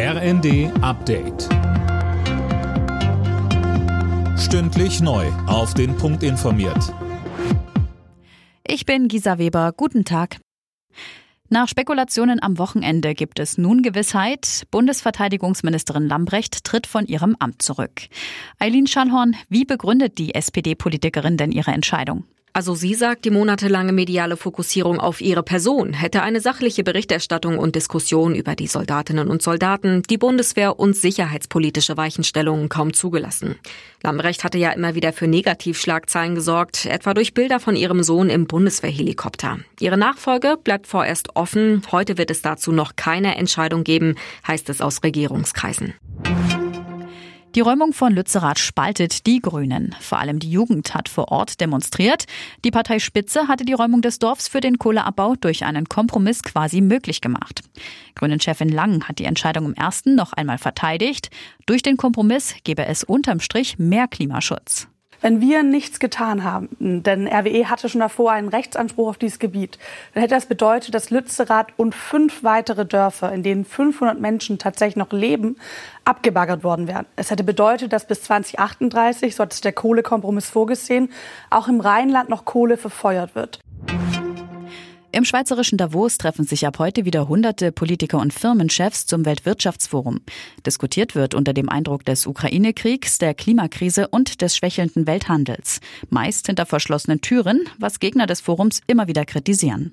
RND Update. Stündlich neu. Auf den Punkt informiert. Ich bin Gisa Weber. Guten Tag. Nach Spekulationen am Wochenende gibt es nun Gewissheit. Bundesverteidigungsministerin Lambrecht tritt von ihrem Amt zurück. Eileen Schallhorn, wie begründet die SPD-Politikerin denn ihre Entscheidung? Also sie sagt, die monatelange mediale Fokussierung auf ihre Person hätte eine sachliche Berichterstattung und Diskussion über die Soldatinnen und Soldaten, die Bundeswehr und sicherheitspolitische Weichenstellungen kaum zugelassen. Lambrecht hatte ja immer wieder für Negativschlagzeilen gesorgt, etwa durch Bilder von ihrem Sohn im Bundeswehrhelikopter. Ihre Nachfolge bleibt vorerst offen. Heute wird es dazu noch keine Entscheidung geben, heißt es aus Regierungskreisen. Die Räumung von Lützerath spaltet die Grünen. Vor allem die Jugend hat vor Ort demonstriert. Die Parteispitze hatte die Räumung des Dorfs für den Kohleabbau durch einen Kompromiss quasi möglich gemacht. Grünen-Chefin Lang hat die Entscheidung im ersten noch einmal verteidigt. Durch den Kompromiss gebe es unterm Strich mehr Klimaschutz. Wenn wir nichts getan haben, denn RWE hatte schon davor einen Rechtsanspruch auf dieses Gebiet, dann hätte das bedeutet, dass Lützerath und fünf weitere Dörfer, in denen 500 Menschen tatsächlich noch leben, abgebaggert worden wären. Es hätte bedeutet, dass bis 2038, so hat es der Kohlekompromiss vorgesehen, auch im Rheinland noch Kohle verfeuert wird. Im schweizerischen Davos treffen sich ab heute wieder hunderte Politiker und Firmenchefs zum Weltwirtschaftsforum. Diskutiert wird unter dem Eindruck des Ukraine-Kriegs, der Klimakrise und des schwächelnden Welthandels. Meist hinter verschlossenen Türen, was Gegner des Forums immer wieder kritisieren.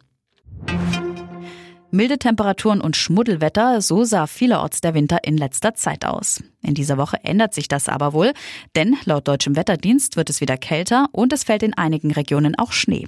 Milde Temperaturen und Schmuddelwetter, so sah vielerorts der Winter in letzter Zeit aus. In dieser Woche ändert sich das aber wohl, denn laut deutschem Wetterdienst wird es wieder kälter und es fällt in einigen Regionen auch Schnee.